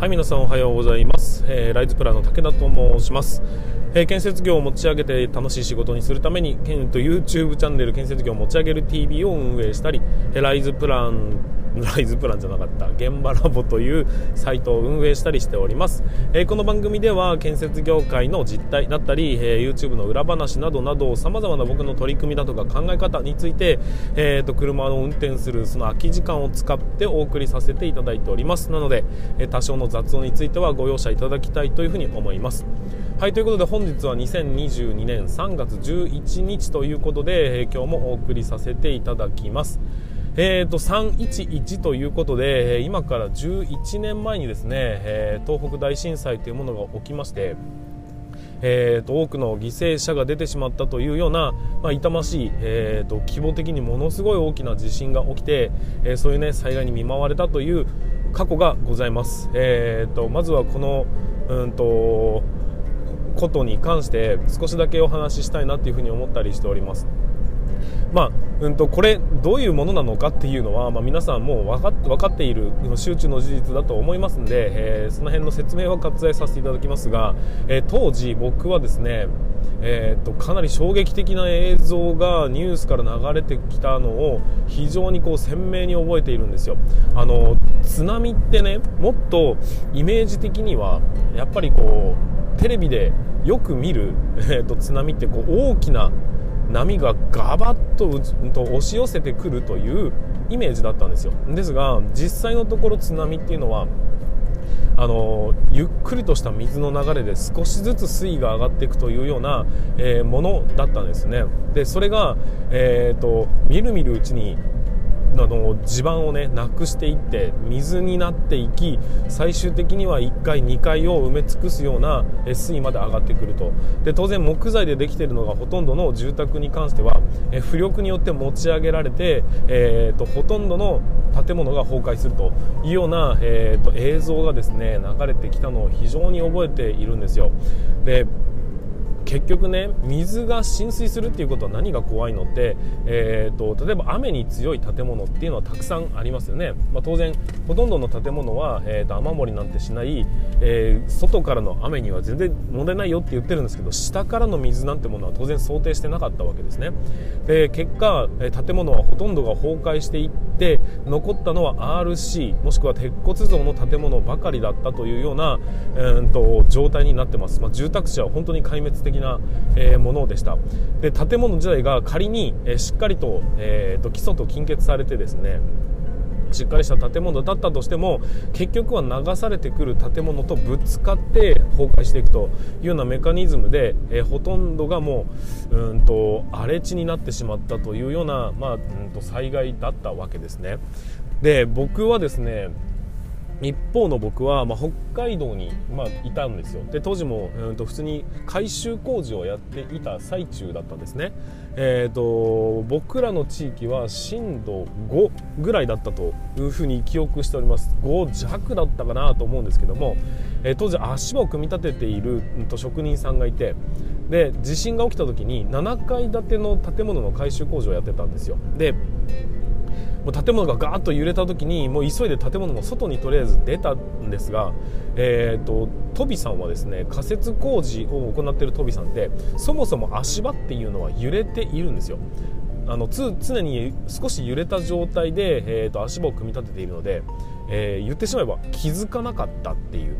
はい皆さんおはようございます、えー、ライズプラの武田と申します、えー、建設業を持ち上げて楽しい仕事にするために、えー、と YouTube チャンネル建設業を持ち上げる TV を運営したり、え、ライズプラン ライズプランじゃなかった現場ラボというサイトを運営したりしております、えー、この番組では建設業界の実態だったり、えー、YouTube の裏話などなどさまざまな僕の取り組みだとか考え方について、えーと、車を運転するその空き時間を使ってお送りさせていただいております。なので、えー、多少の雑音についてはご容赦いただきたいというふうに思います。はいということで本日は2022年3月11日ということで、えー、今日もお送りさせていただきます。えーと、311ということで今から11年前にですね、えー、東北大震災というものが起きまして、えーと、多くの犠牲者が出てしまったというような、まあ、痛ましい、えーと、規模的にものすごい大きな地震が起きて、えー、そういう、ね、災害に見舞われたという過去がございます、えー、とまずはこの、うんとことに関して少しだけお話ししたいなというふうに思ったりしております。まあうんと、これどういうものなのかっていうのは、まあ、皆さんもう分か分かっている周知の事実だと思いますので、えー、その辺の説明は割愛させていただきますが、えー、当時僕はですねえーと、かなり衝撃的な映像がニュースから流れてきたのを非常にこう鮮明に覚えているんですよあの津波ってねもっとイメージ的にはやっぱりこうテレビでよく見る、えーと津波ってこう大きな波がガバッとと押し寄せてくるというイメージだったんですよ。ですが実際のところ津波っていうのはあのゆっくりとした水の流れで少しずつ水位が上がっていくというような、えー、ものだったんですね。でそれが、えーとみるみるうちにあの地盤をねなくしていって水になっていき最終的には1階2階を埋め尽くすような水位まで上がってくると。で当然木材でできているのがほとんどの住宅に関しては浮力によって持ち上げられて、えーと、ほとんどの建物が崩壊すると。いうような、えーと映像がですね流れてきたのを非常に覚えているんですよ。で結局ね水が浸水するっていうことは何が怖いのって、えーと、例えば雨に強い建物っていうのはたくさんありますよね、まあ、当然ほとんどの建物は、えーと、雨漏りなんてしない、えー、外からの雨には全然問題ないよって言ってるんですけど下からの水なんてものは当然想定してなかったわけですね。で結果、建物はほとんどが崩壊していって残ったのは RC もしくは鉄骨造の建物ばかりだったというような、えーと状態になってます、まあ、住宅地は本当に壊滅的な、えものでしたで建物自体が仮に、えしっかりと,、えーと、基礎と金欠されてですねしっかりした建物だったとしても結局は流されてくる建物とぶつかって崩壊していくというようなメカニズムで、えー、ほとんどがもううんと荒れ地になってしまったというような、まあ、うんと災害だったわけですね。で僕はですね一方の僕は、まあ、北海道に、まあ、いたんですよ。で当時も、うん、と普通に改修工事をやっていた最中だったんですね、えーと、僕らの地域は震度5ぐらいだったというふうに記憶しております。5弱だったかなと思うんですけども、えー、当時足場を組み立てている、うん、と職人さんがいてで地震が起きた時に7階建ての建物の改修工事をやってたんですよ。でもう建物がガーッと揺れた時にもう急いで建物の外にとりあえず出たんですが、えーと、トビさんはですね仮設工事を行っているトビさんでそもそも足場っていうのは揺れているんですよ。あのつ常に少し揺れた状態で、えーと、足場を組み立てているので、えー、言ってしまえば気づかなかったっていう。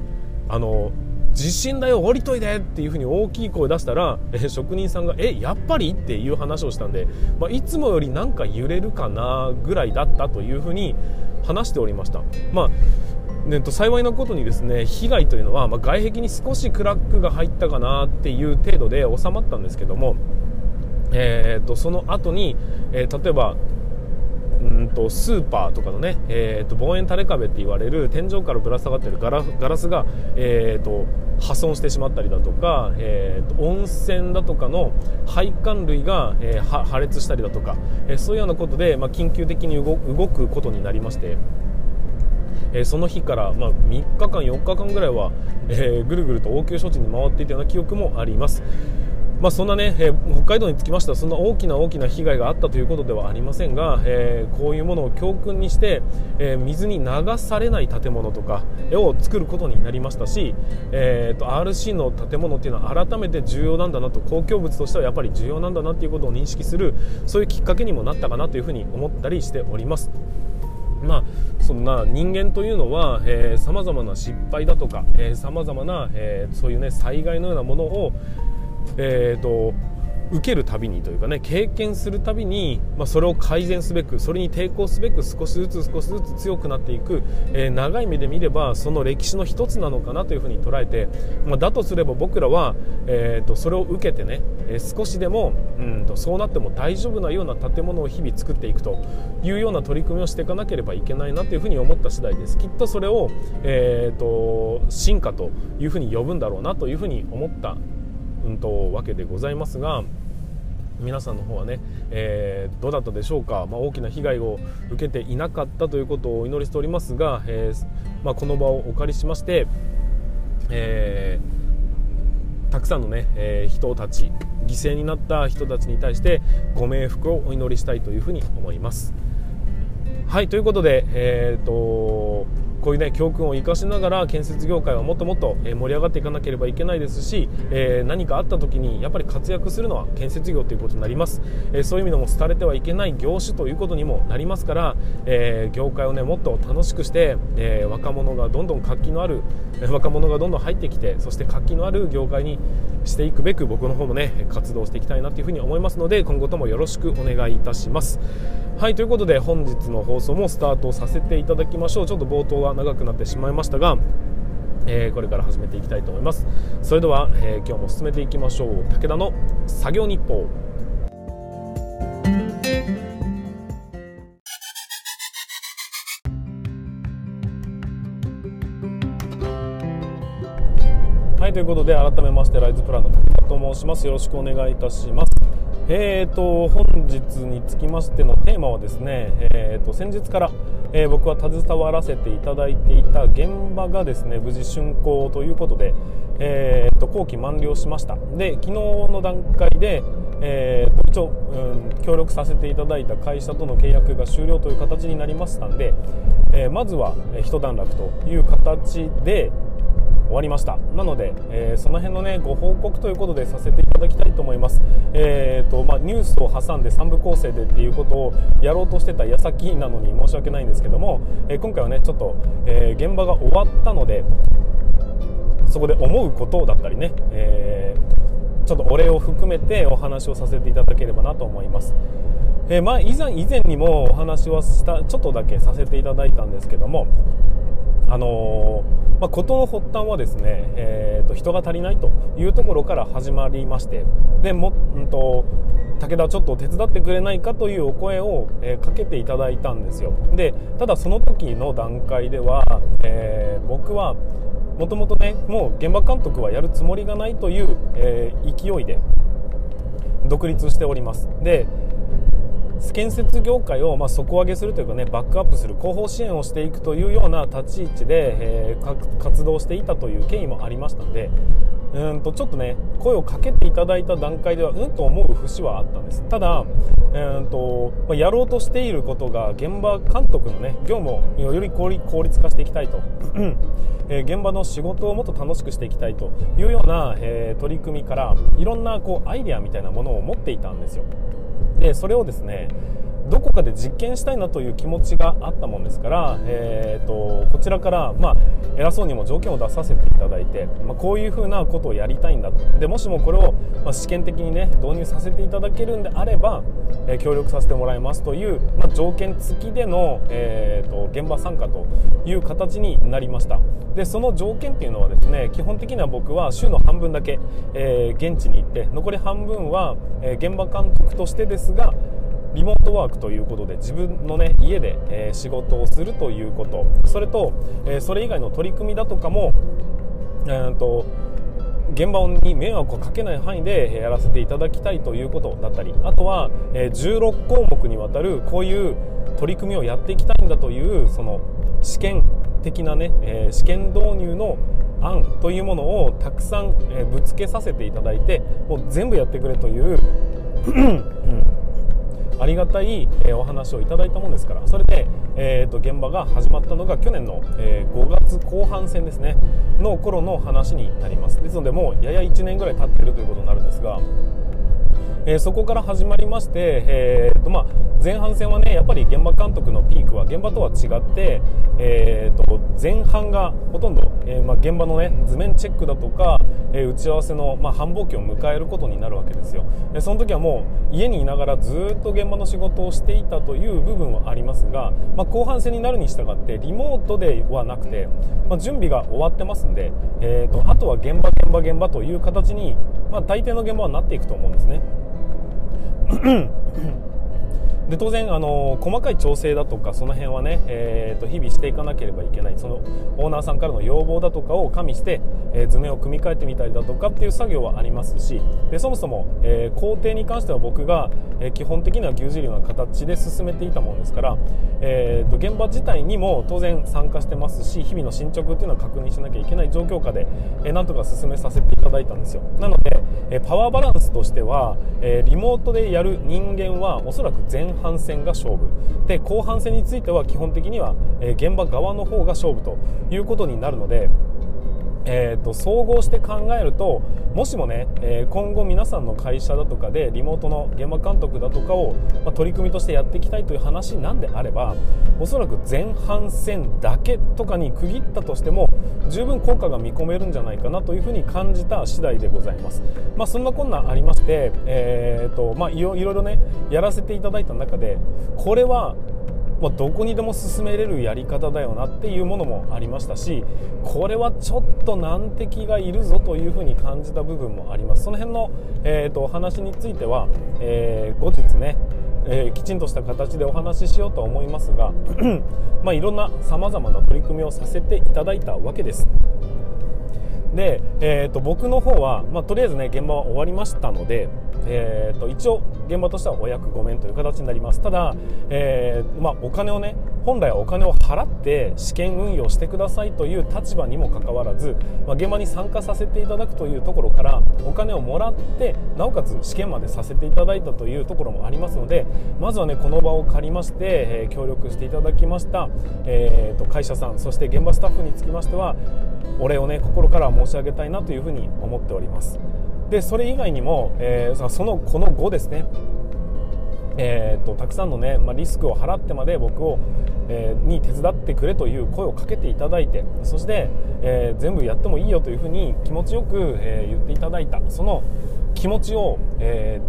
あの地震だよ降りといでっていう風に大きい声出したら、え職人さんがえやっぱりっていう話をしたんで、まあ、いつもよりなんか揺れるかなぐらいだったという風に話しておりました。まあね、と幸いなことにですね被害というのは、まあ、外壁に少しクラックが入ったかなっていう程度で収まったんですけども、えーと、その後に、えー、例えばうんとスーパーとかのね、えーと、望遠垂れ壁って言われる天井からぶら下がってるガラガラスが、えーと、破損してしまったりだとか、えーと、温泉だとかの配管類が、えー、破裂したりだとか、えー、そういうようなことで、まあ、緊急的に動くことになりまして。えー、その日から、まあ、3日間、4日間ぐらいは、えー、ぐるぐると応急処置に回っていたような記憶もあります。まあ、そんなね、えー、北海道につきましてはそんな大きな大きな被害があったということではありませんが、えー、こういうものを教訓にして、えー、水に流されない建物とかを作ることになりましたし、えーと、RC の建物っていうのは改めて重要なんだなと公共物としてはやっぱり重要なんだなということを認識するそういうきっかけにもなったかなというふうに思ったりしております。まあ、そんな人間というのはさまざまな失敗だとかさまざまな、えー、そういう、ね、災害のようなものを、えーと、受けるたびにというかね経験するたびに、まあ、それを改善すべくそれに抵抗すべく少しずつ少しずつ強くなっていく、えー、長い目で見ればその歴史の一つなのかなというふうに捉えて、まあ、だとすれば僕らは、えーと、それを受けてね、えー、少しでもうんとそうなっても大丈夫なような建物を日々作っていくというような取り組みをしていかなければいけないなというふうに思った次第です。きっとそれを、えーと進化というふうに呼ぶんだろうなというふうに思ったうんとわけでございますが皆さんの方はね、えー、どうだったでしょうか、まあ、大きな被害を受けていなかったということをお祈りしておりますが、えー、まあ、この場をお借りしまして、えー、たくさんのね、え人たち犠牲になった人たちに対してご冥福をお祈りしたいというふうに思います。はいということで、えーとこういうね教訓を生かしながら建設業界はもっともっと盛り上がっていかなければいけないですし、えー、何かあった時にやっぱり活躍するのは建設業ということになります、えー、そういう意味でも廃れてはいけない業種ということにもなりますから、えー、業界をねもっと楽しくして、え若者がどんどん活気のある 若者がどんどん入ってきてそして活気のある業界にしていくべく僕の方もね活動していきたいなというふうに思いますので今後ともよろしくお願いいたします。はいということで本日の放送もスタートさせていただきましょう。ちょっと冒頭は長くなってしまいましたがえー、これから始めていきたいと思います。それでは、えー、今日も進めていきましょう。武田の作業日報。はいということで改めましてライズプランの武田と申します。よろしくお願いいたします。えーと、本日につきましてのテーマはですね、えーと、先日から、えー、僕は携わらせていただいていた現場がですね無事竣工ということで、えーと、後期満了しました。で昨日の段階で、えー、と一応、うん、協力させていただいた会社との契約が終了という形になりましたんで、えー、まずは一段落という形で、終わりましたなので、えー、その辺のねご報告ということでさせていただきたいと思います、えーとまあ、ニュースを挟んで3部構成でっていうことをやろうとしてた矢先なのに申し訳ないんですけども、えー、今回はねちょっと、え、現場が終わったのでそこで思うことだったりね、え、ちょっとお礼を含めてお話をさせていただければなと思います。えー、まあ、以前以前にもお話はしたちょっとだけさせていただいたんですけどもあのー、まあ、事の発端はですね、えーと、人が足りないというところから始まりましてでも、うんと、武田ちょっと手伝ってくれないかというお声を、えー、かけていただいたんですよ。でただその時の段階では、えー、僕はもともとねもう現場監督はやるつもりがないという、えー、勢いで独立しております。で建設業界をま底上げするというかねバックアップする後方支援をしていくというような立ち位置で、えー、活動していたという経緯もありましたのでうんとちょっとね声をかけていただいた段階ではうんと思う節はあったんです。ただ、うんとまやろうとしていることが現場監督のね業務をより効率化していきたいと、えー、現場の仕事をもっと楽しくしていきたいというような、えー、取り組みからいろんなこうアイデアみたいなものを持っていたんですよ。でそれをですねどこかで実験したいなという気持ちがあったもんですから、えーと、こちらから、まあ、偉そうにも条件を出させていただいて、まあ、こういうふうなことをやりたいんだと。でもしもこれを、まあ、試験的に、ね、導入させていただけるんであれば、えー、協力させてもらいますという、まあ、条件付きでの、えーと、現場参加という形になりました。でその条件っていうのはですね基本的には僕は週の半分だけ、えー、現地に行って残り半分は、えー、現場監督としてですがリモートワークということで自分の、ね、家で、えー、仕事をするということ。それと、え、それ以外の取り組みだとかも、えーと、現場に迷惑をかけない範囲でやらせていただきたいということだったりあとは、え、16項目にわたるこういう取り組みをやっていきたいんだというその試験的なね、えー、試験導入の案というものをたくさん、えぶつけさせていただいてもう全部やってくれというありがたい、えお話をいただいたものですからそれで、えーと、現場が始まったのが去年の、え5月後半戦ですねの頃の話になります。ですのでもうやや1年ぐらい経ってるということになるんですがえー、そこから始まりまして、えーとまあ、前半戦はねやっぱり現場監督のピークは現場とは違って、えーと、前半がほとんど、えー、まあ、現場の、ね、図面チェックだとか、えー、打ち合わせの、まあ、繁忙期を迎えることになるわけですよでその時はもう家にいながらずっと現場の仕事をしていたという部分はありますが、まあ、後半戦になるに従ってリモートではなくて、ま準備が終わってますんで、えーとあとは現場現場現場という形に、ま大抵の現場はなっていくと思うんですね。で当然あの細かい調整だとかその辺はね、えー、と日々していかなければいけないそのオーナーさんからの要望だとかを加味して、えー、図面を組み替えてみたりだとかっていう作業はありますしでそもそも、えー、工程に関しては僕が、えー、基本的には牛耳るような形で進めていたものですから、えー、と現場自体にも当然参加してますし日々の進捗っていうのは確認しなきゃいけない状況下で、えー、なんとか進めさせていただいたんですよ。なので、えー、パワーバランスとしては、えー、リモートでやる人間はおそらく前半半戦が勝負。で後半戦については基本的には、現場側の方が勝負ということになるのでえーと、総合して考えるともしもね、えー、今後皆さんの会社だとかでリモートの現場監督だとかを、まあ、取り組みとしてやっていきたいという話なんであればおそらく前半戦だけとかに区切ったとしても十分効果が見込めるんじゃないかなというふうに感じた次第でございます、まあ、そんなこんなありまして、えーとまあ、いろいろねやらせていただいた中でこれはまあ、どこにでも進めれるやり方だよなっていうものもありましたしこれはちょっと難敵がいるぞというふうに感じた部分もあります。その辺の、えーと、お話については、えー、後日ねえー、きちんとした形でお話ししようと思いますが まあいろんなさまざまな取り組みをさせていただいたわけです。で、えーと、僕の方は、まあ、とりあえずね現場は終わりましたので、えーと、一応現場としてはお役御免という形になります。ただ、えー、まあ、お金をね本来はお金を払って試験運用してくださいという立場にもかかわらず、まあ、現場に参加させていただくというところからお金をもらってなおかつ試験までさせていただいたというところもありますのでまずはねこの場を借りまして、えー、協力していただきました、えーと会社さんそして現場スタッフにつきましてはお礼をね心から申し上げたいなというふうに思っておりますでそれ以外にも、えー、そのこの後ですねえーと、たくさんの、ねまあ、リスクを払ってまで僕を、えー、に手伝ってくれという声をかけていただいてそして、えー、全部やってもいいよというふうに気持ちよく、えー、言っていただいたその気持ちを、え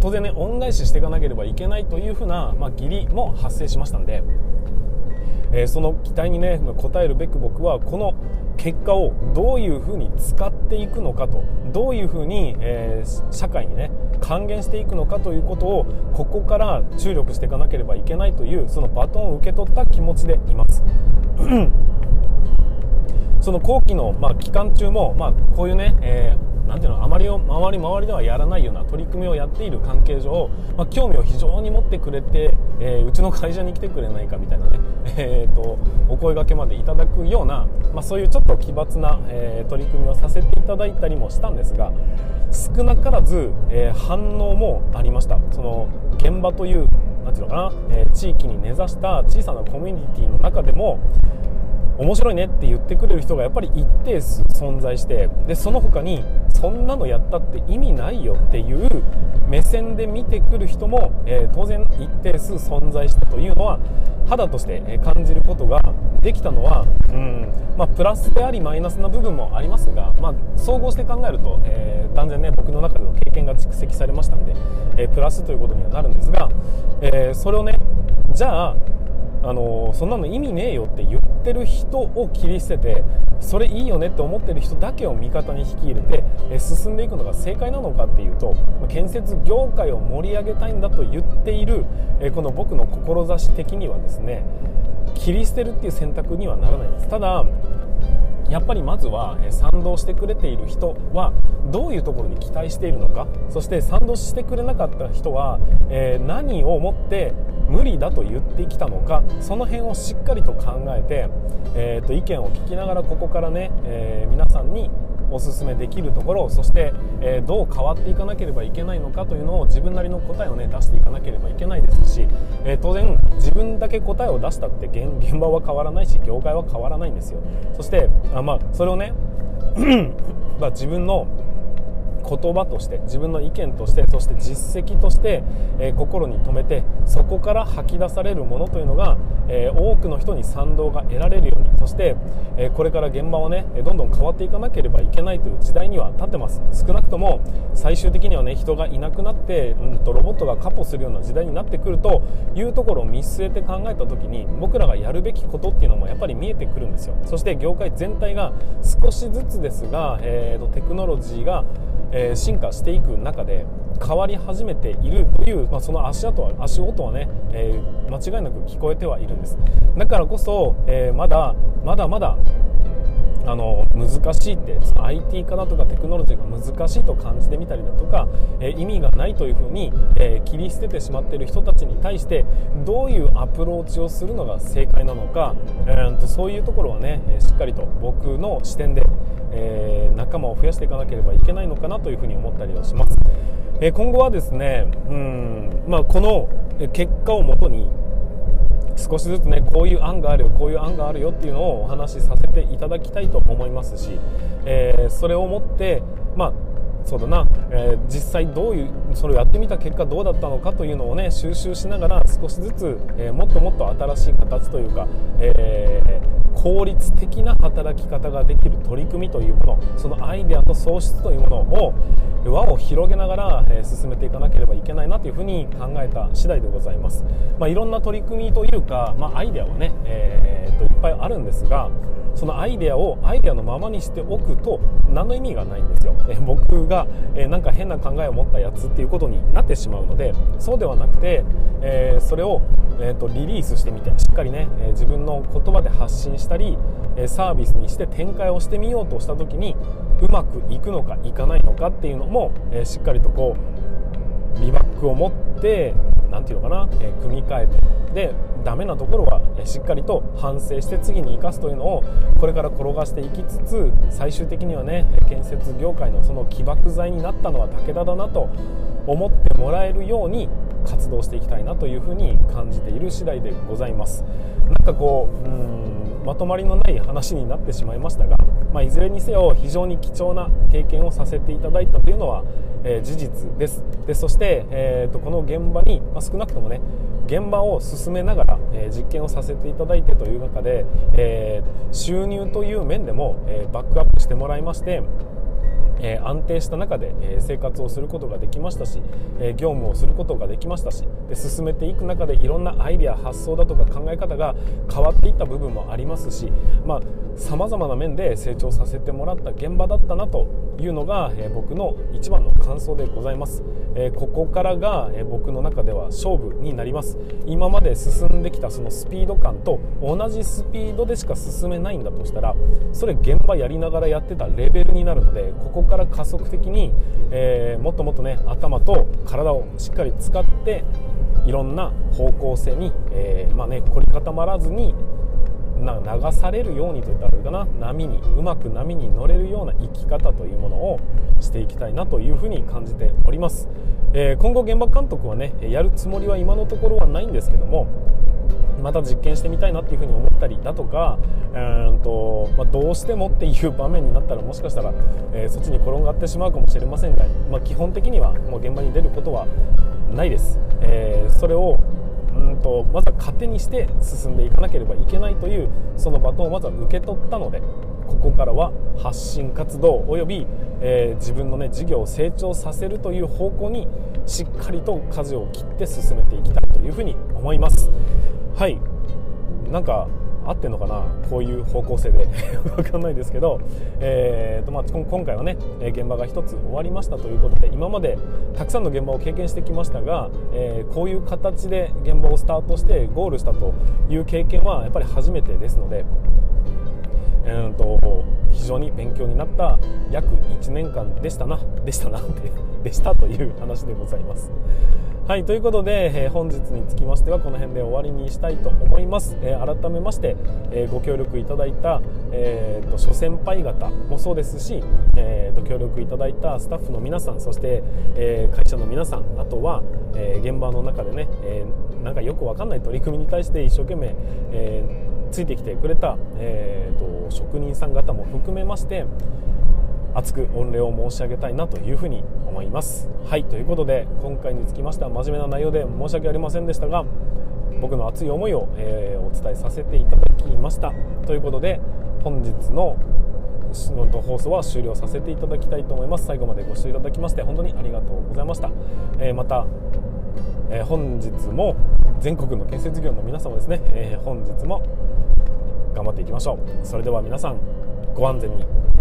当然ね恩返ししていかなければいけないというふうな、まあ、義理も発生しましたんで。えー、その期待にね応えるべく僕はこの結果をどういうふうに使っていくのかとどういうふうに、えー、社会にね還元していくのかということをここから注力していかなければいけないというそのバトンを受け取った気持ちでいます。その後期の、まあ、期間中も、まあ、こういうね、えーなんていうのあまりを周り周りではやらないような取り組みをやっている関係上、まあ、興味を非常に持ってくれて、えー、うちの会社に来てくれないかみたいなね、えーと、お声がけまでいただくような、まあ、そういうちょっと奇抜な、えー、取り組みをさせていただいたりもしたんですが少なからず、えー、反応もありました。その現場というなんていうのかな、えー、地域に根ざした小さなコミュニティの中でも面白いねって言ってくれる人がやっぱり一定数存在してでその他にそんなのやったって意味ないよっていう目線で見てくる人も、えー、当然一定数存在したというのは肌として感じることができたのはうん、まあ、プラスでありマイナスな部分もありますが、まあ、総合して考えると、えー、断然ね僕の中での経験が蓄積されましたんで、えー、プラスということにはなるんですが、えそれをねじゃああのそんなの意味ねえよって言ってる人を切り捨ててそれいいよねって思ってる人だけを味方に引き入れてえ進んでいくのが正解なのかっていうと建設業界を盛り上げたいんだと言っているえこの僕の志的にはですね切り捨てるっていう選択にはならないんです。ただやっぱりまずは賛同してくれている人はどういうところに期待しているのかそして賛同してくれなかった人は、え、何をもって無理だと言ってきたのかその辺をしっかりと考えて、えー、と意見を聞きながらここからね、えー、皆さんにおすすめできるところそして、えー、どう変わっていかなければいけないのかというのを自分なりの答えをね出していかなければいけないですし、えー、当然自分だけ答えを出したって現場は変わらないし業界は変わらないんですよ。そしてあ、まあ、それをね まあ自分の言葉として自分の意見としてそして実績として、え、心に留めてそこから吐き出されるものというのが、え、多くの人に賛同が得られるようにそして、え、これから現場はねどんどん変わっていかなければいけないという時代には立ってます。少なくとも最終的にはね人がいなくなって、うん、とロボットがカポするような時代になってくるというところを見据えて考えた時に僕らがやるべきことっていうのもやっぱり見えてくるんですよ。そして業界全体が少しずつですが、えーとテクノロジーがえー、進化していく中で変わり始めているという、まあ、その足跡は足音はね、えー、間違いなく聞こえてはいるんです。だからこそ、えー、まだまだまだあの難しいってその IT 化だとかテクノロジーが難しいと感じてみたりだとか、え、意味がないというふうに、え、切り捨ててしまっている人たちに対してどういうアプローチをするのが正解なのか、えー、とそういうところはねしっかりと僕の視点で、え仲間を増やしていかなければいけないのかなというふうに思ったりはします。え今後はですねうん、まあ、この結果をもとに少しずつねこういう案があるよこういう案があるよっていうのをお話しさせていただきたいと思いますし、えー、それをもってまあそうだな、えー、実際どういうそれをやってみた結果どうだったのかというのをね収集しながら少しずつ、えー、もっともっと新しい形というか、えー、効率的な働き方ができる取り組みというものそのアイデアの創出というものを輪を広げながら、え進めていかなければいけないなというふうに考えた次第でございます、まあ、いろんな取り組みというか、まあ、アイデアはね、えー、といっぱいあるんですがそのアイデアをアイデアのままにしておくと何の意味がないんですよ、え僕が、えなんか変な考えを持ったやつっていうことになってしまうのでそうではなくて、えそれを、えーと、リリースしてみてしっかりね、え自分の言葉で発信したりえサービスにして展開をしてみようとした時にうまくいくのかいかないのかっていうのも、えしっかりとこうリバックを持って何て言うのかな、え組み替えてでダメなところはしっかりと反省して次に生かすというのをこれから転がしていきつつ最終的にはね建設業界のその起爆剤になったのは武田だなと思ってもらえるように活動していきたいなというふうに感じている次第でございます。なんかこううんまとまりのない話になってしまいましたが、まあ、いずれにせよ非常に貴重な経験をさせていただいたというのは、えー、事実です。でそして、えーと、この現場に、まあ、少なくともね現場を進めながら、えー、実験をさせていただいてという中で、えー、収入という面でも、えバックアップしてもらいましてえ安定した中で、え生活をすることができましたし、え業務をすることができましたしで進めていく中でいろんなアイデア発想だとか考え方が変わっていった部分もありますしさまざ、まな面で成長させてもらった現場だったなというのが、え僕の一番の感想でございます、えここからが、え僕の中では勝負になります。今まで進んできたそのスピード感と同じスピードでしか進めないんだとしたらそれ現場やりながらやってたレベルになるのでここから加速的に、えー、もっともっとね頭と体をしっかり使っていろんな方向性に、えー、まあね、凝り固まらずに流されるようにといったらいいかな。波にうまく波に乗れるような生き方というものをしていきたいなというふうに感じております、えー、今後現場監督はねやるつもりは今のところはないんですけどもまた実験してみたいなっていうふうに思ったりだとかうんと、まあ、どうしてもっていう場面になったらもしかしたら、えー、そっちに転がってしまうかもしれませんが、まあ、基本的にはもう現場に出ることはないです、えー、それをうんとまずは糧にして進んでいかなければいけないというそのバトンをまずは受け取ったのでここからは発信活動および、えー、自分の、ね、事業を成長させるという方向にしっかりと舵を切って進めていきたいというふうに思います。はい。なんか合ってんのかな？こういう方向性で。分かんないですけど、えーとまあ、今回はね現場が1つ終わりましたということで今までたくさんの現場を経験してきましたが、えー、こういう形で現場をスタートしてゴールしたという経験はやっぱり初めてですので、ええー、と非常に勉強になった約1年間でしたな。でしたなって でしたという話でございます。はいということで、えー、本日につきましてはこの辺で終わりにしたいと思います、えー、改めまして、えー、ご協力いただいた、えーと、諸先輩方もそうですし、えーと、協力いただいたスタッフの皆さんそして、えー、会社の皆さんあとは、え、現場の中でね、え、なんかよくわかんない取り組みに対して一生懸命、え、ついてきてくれた、えーと職人さん方も含めまして熱く御礼を申し上げたいなというふうに思います。はいということで今回につきましては真面目な内容で申し訳ありませんでしたが僕の熱い思いを、えー、お伝えさせていただきました。ということで本日の放送は終了させていただきたいと思います。最後までご視聴いただきまして本当にありがとうございました、えー、また、えー、本日も全国の建設業の皆様ですね、え本日も頑張っていきましょう。それでは皆さんご安全に。